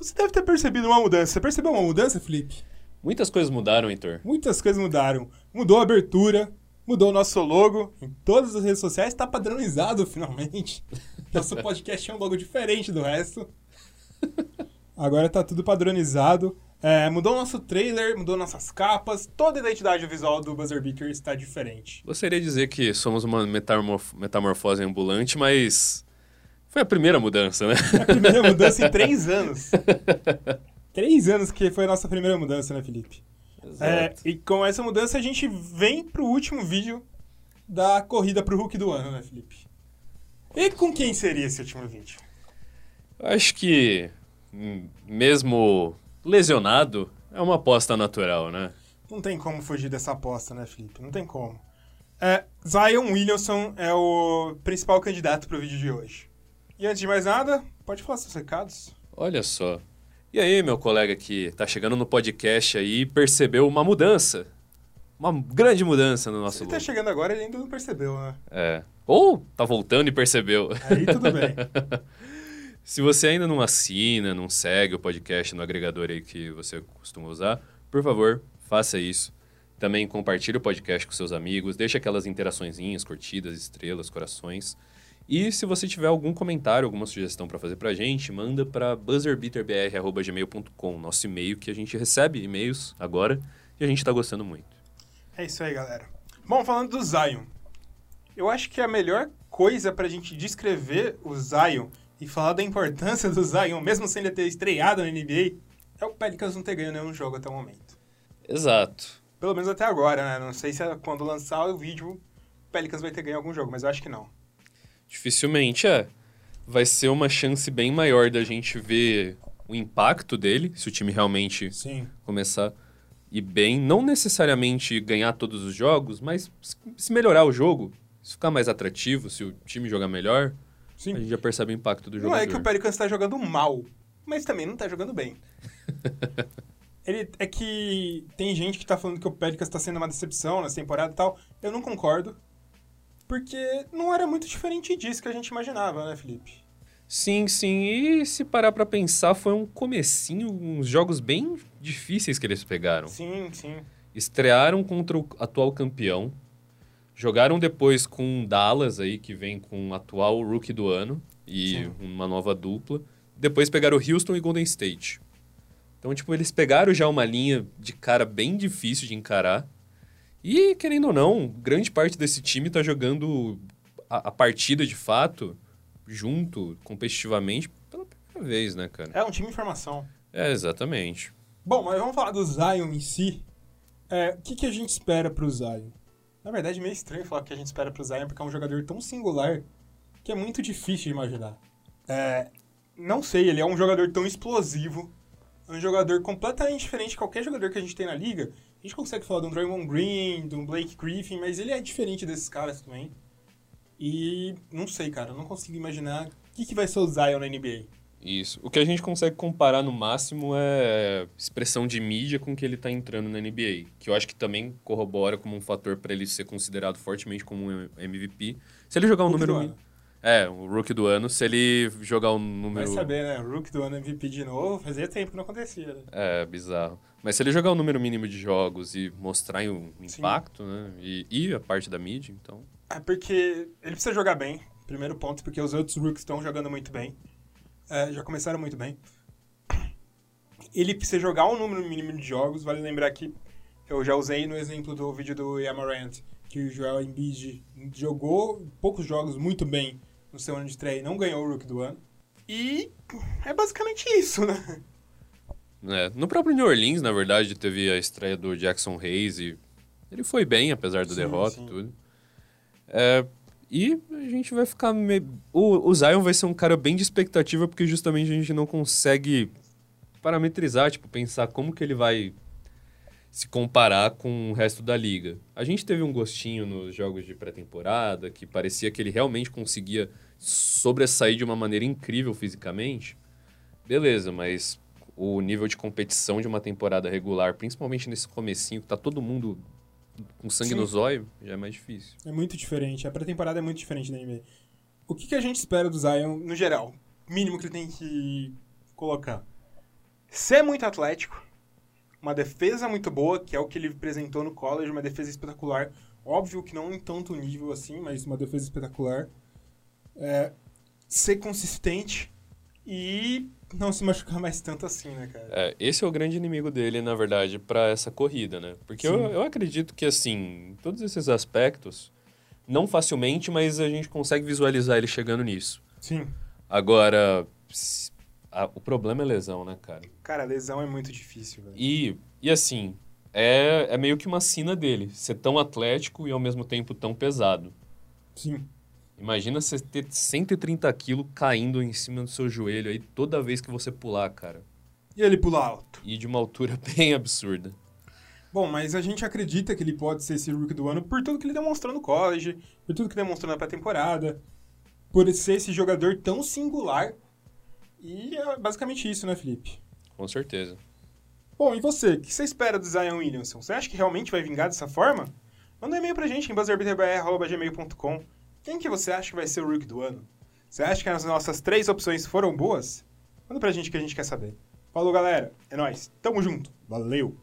Você deve ter percebido uma mudança. Você percebeu uma mudança, Felipe? Muitas coisas mudaram, Heitor. Muitas coisas mudaram. Mudou a abertura, mudou o nosso logo em todas as redes sociais, tá padronizado finalmente. Nosso podcast é um logo diferente do resto. Agora tá tudo padronizado. É, mudou o nosso trailer, mudou nossas capas, toda a identidade visual do Buzzer Beater está diferente. Gostaria de dizer que somos uma metamorf metamorfose ambulante, mas foi a primeira mudança, né? A primeira mudança em três anos. três anos que foi a nossa primeira mudança, né, Felipe? É, e com essa mudança a gente vem pro último vídeo da corrida pro Hulk do ano, né, Felipe? E com quem seria esse último vídeo? Acho que, hum, mesmo lesionado, é uma aposta natural, né? Não tem como fugir dessa aposta, né, Felipe? Não tem como. É, Zion Williamson é o principal candidato pro vídeo de hoje. E antes de mais nada, pode falar seus recados. Olha só. E aí, meu colega que tá chegando no podcast aí percebeu uma mudança. Uma grande mudança no nosso Se ele logo. tá chegando agora, ele ainda não percebeu, né? É. Ou tá voltando e percebeu. Aí tudo bem. Se você ainda não assina, não segue o podcast no agregador aí que você costuma usar, por favor, faça isso. Também compartilhe o podcast com seus amigos, deixe aquelas interaçõezinhas, curtidas, estrelas, corações. E se você tiver algum comentário, alguma sugestão para fazer pra gente, manda para buzzerbeaterbr@gmail.com, nosso e-mail que a gente recebe e-mails agora e a gente tá gostando muito. É isso aí, galera. Bom, falando do Zion. Eu acho que a melhor coisa pra gente descrever o Zion e falar da importância do Zion, mesmo sem ele ter estreado na NBA, é o Pelicans não ter ganho nenhum jogo até o momento. Exato. Pelo menos até agora, né? Não sei se é quando lançar o vídeo, o Pelicans vai ter ganho algum jogo, mas eu acho que não. Dificilmente é. Vai ser uma chance bem maior da gente ver o impacto dele, se o time realmente Sim. começar a ir bem. Não necessariamente ganhar todos os jogos, mas se- melhorar o jogo, se ficar mais atrativo, se o time jogar melhor, Sim. a gente já percebe o impacto do Não jogador. é que o Pelicans tá jogando mal, mas também não tá jogando bem. Ele, é que tem gente que tá falando que o Pelicans tá sendo uma decepção nessa temporada e tal. Eu não concordo. Porque não era muito diferente disso que a gente imaginava, né, Felipe? Sim, sim. E se parar pra pensar, foi um comecinho, uns jogos bem difíceis que eles pegaram. Sim, sim. Estrearam contra o atual campeão. Jogaram depois com o Dallas aí, que vem com o atual rookie do ano e Sim. uma nova dupla. Depois pegaram Houston e Golden State. Então, tipo, eles pegaram já uma linha de cara bem difícil de encarar. E, querendo ou não, grande parte desse time tá jogando a, a partida de fato, junto, competitivamente, pela primeira vez, né, cara? É um time em formação. É, exatamente. Bom, mas vamos falar do Zion em si. É, o que, que a gente espera pro Zion? Na verdade, é meio estranho falar o que a gente espera pro Zion, porque é um jogador tão singular que é muito difícil de imaginar. É, não sei, ele é um jogador tão explosivo, é um jogador completamente diferente de qualquer jogador que a gente tem na liga. A gente consegue falar de um Draymond Green, de um Blake Griffin, mas ele é diferente desses caras também. E não sei, cara, não consigo imaginar o que, que vai ser o Zion na NBA. Isso. O que a gente consegue comparar no máximo é expressão de mídia com que ele tá entrando na NBA, que eu acho que também corrobora como um fator para ele ser considerado fortemente como um MVP. Se ele jogar um número. É, o rookie do ano, se ele jogar um número Vai saber, né? Rook do ano MVP de novo, fazia tempo que não acontecia. Né? É, bizarro. Mas se ele jogar o número mínimo de jogos e mostrar um impacto, né? E, e a parte da mídia, então. É porque ele precisa jogar bem, primeiro ponto, porque os outros rookies estão jogando muito bem. É, já começaram muito bem. Ele precisa jogar um número mínimo de jogos, vale lembrar que eu já usei no exemplo do vídeo do Yamarant, que o Joel Embiid jogou poucos jogos muito bem no seu ano de estreia e não ganhou o rookie do ano. E é basicamente isso, né? É, no próprio New Orleans, na verdade, teve a estreia do Jackson Hayes e ele foi bem, apesar da Sim, derrota sim. e tudo. É, e a gente vai ficar. Me... O, o Zion vai ser um cara bem de expectativa, porque justamente a gente não consegue parametrizar, tipo, pensar como que ele vai se comparar com o resto da liga. A gente teve um gostinho nos jogos de pré-temporada, que parecia que ele realmente conseguia sobressair de uma maneira incrível fisicamente. Beleza, mas o nível de competição de uma temporada regular, principalmente nesse comecinho, que tá todo mundo com sangue Sim. no zóio, já é mais difícil. É muito diferente. A pré-temporada é muito diferente da NBA. O que, que a gente espera do Zion no geral? Mínimo que ele tem que colocar. ser muito atlético, uma defesa muito boa, que é o que ele apresentou no college, uma defesa espetacular. Óbvio que não em tanto nível assim, mas uma defesa espetacular. É, ser consistente e não se machucar mais tanto assim, né, cara? É, esse é o grande inimigo dele, na verdade, para essa corrida, né? Porque eu, eu acredito que, assim, todos esses aspectos, não facilmente, mas a gente consegue visualizar ele chegando nisso. Sim. Agora, a- o problema é lesão, né, cara? Cara, lesão é muito difícil, velho. E, e assim, é, é meio que uma sina dele, ser tão atlético e ao mesmo tempo tão pesado. Sim. Imagina você ter 130 quilos caindo em cima do seu joelho aí toda vez que você pular, cara. E ele pula alto. E de uma altura bem absurda. Bom, mas a gente acredita que ele pode ser esse rookie do ano por tudo que ele demonstrou no college, por tudo que ele demonstrou na pré-temporada, por ser esse jogador tão singular. E é basicamente isso, né, Felipe? Com certeza. Bom, e você? O que você espera do Zion Williamson? Você acha que realmente vai vingar dessa forma? Manda um e-mail pra gente em buzzerbeaterbr.gmail.com. Quem que você acha que vai ser o rookie do ano? Você acha que as nossas três opções foram boas? Manda pra gente que a gente quer saber. Falou, galera. É nóis. Tamo junto. Valeu.